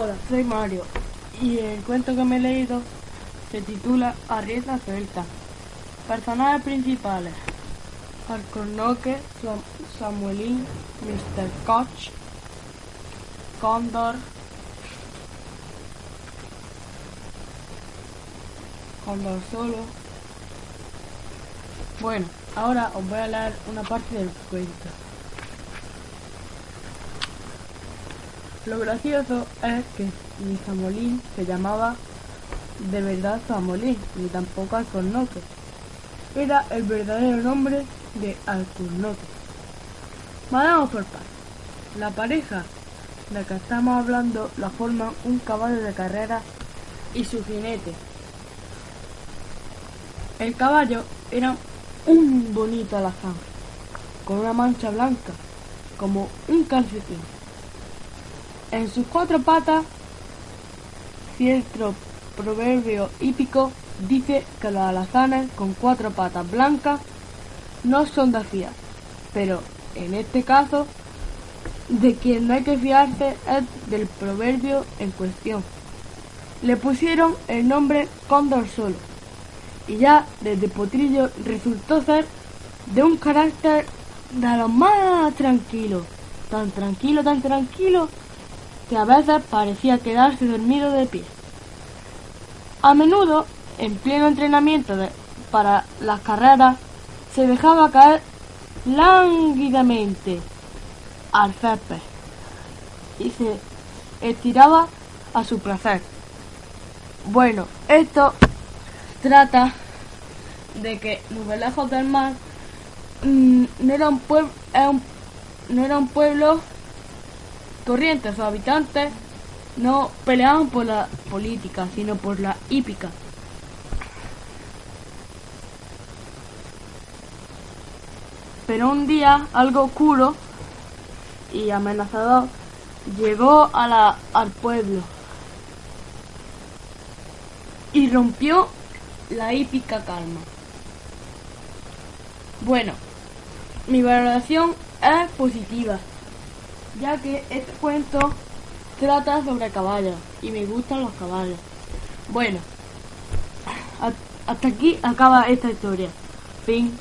Hola, soy Mario y el cuento que me he leído se titula Arrieta Celta. Personajes principales: Alcornoque, Samuelín, Mr. Koch, Cóndor, Cóndor solo. Bueno, ahora os voy a leer una parte del cuento. Lo gracioso es que mi Zamolín se llamaba de verdad Zamolín, ni tampoco Alcornoque. Era el verdadero nombre de Alcornoque. Por partes. La pareja de la que estamos hablando la forman un caballo de carrera y su jinete. El caballo era un bonito alazán, con una mancha blanca, como un calcetín. En sus cuatro patas, cierto proverbio hípico dice que los alazanes con cuatro patas blancas no son de fiar, pero en este caso, de quien no hay que fiarse es del proverbio en cuestión. Le pusieron el nombre Cóndor solo, y ya desde Potrillo resultó ser de un carácter de lo más tranquilo, tan tranquilo, tan tranquilo, que a veces parecía quedarse dormido de pie. A menudo, en pleno entrenamiento para las carreras, se dejaba caer lánguidamente al césped y se estiraba a su placer. Bueno, esto trata de que muy lejos del mar mm, no pueblo, no era un pueblo corriente, sus habitantes no peleaban por la política, sino por la hípica. Pero un día algo oscuro y amenazador llegó al pueblo y rompió la hípica calma. Bueno, mi valoración es positiva, ya que este cuento trata sobre caballos y me gustan los caballos. Bueno, hasta aquí acaba esta historia. Fin.